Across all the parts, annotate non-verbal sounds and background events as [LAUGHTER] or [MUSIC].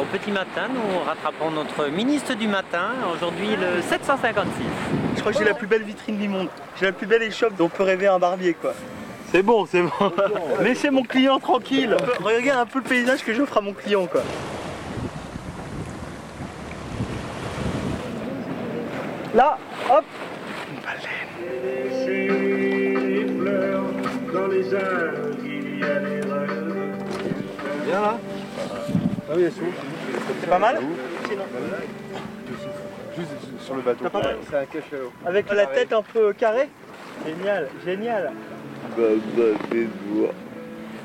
Au petit matin, nous rattrapons notre ministre du matin, aujourd'hui le 756. Je crois que j'ai la plus belle vitrine du monde. J'ai la plus belle échoppe dont peut rêver un barbier quoi. C'est bon, c'est bon. [LAUGHS] Laissez mon client tranquille. Regardez un peu le paysage que j'offre à mon client quoi. Là, hop Viens là. Ah oui, c'est bon. C'est pas mal Juste sur le bateau. Pas mal C'est un cachalot. Avec la tête un peu carrée Génial, génial. Bah, bah, des doigts.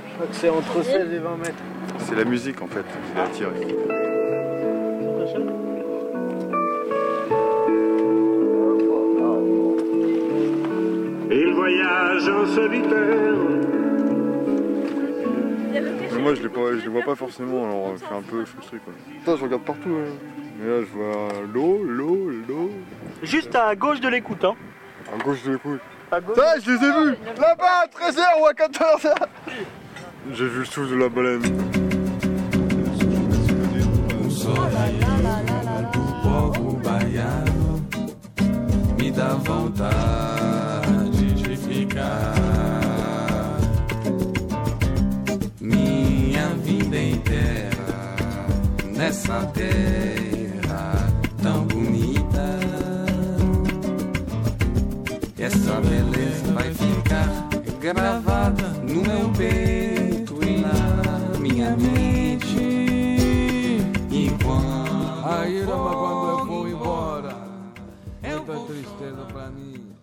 Je crois que c'est entre 16 et 20 mètres. C'est la musique en fait qui l'a en solitaire. Moi je les, pas- je les vois pas forcément, alors je suis un peu frustré quoi. Putain, je regarde partout. hein. Mais là je vois l'eau, l'eau, l'eau. Juste à gauche de l'écoute hein. À gauche de l'écoute. À gauche. Ça, je les ai vus Là-bas à 13h ou à 14h J'ai vu le souffle de la baleine. me dá vontade minha vida inteira nessa terra tão bonita. Essa beleza vai ficar gravada no meu peito e na minha mente. E quando A Irama, quando eu vou embora, muita tristeza pra mim.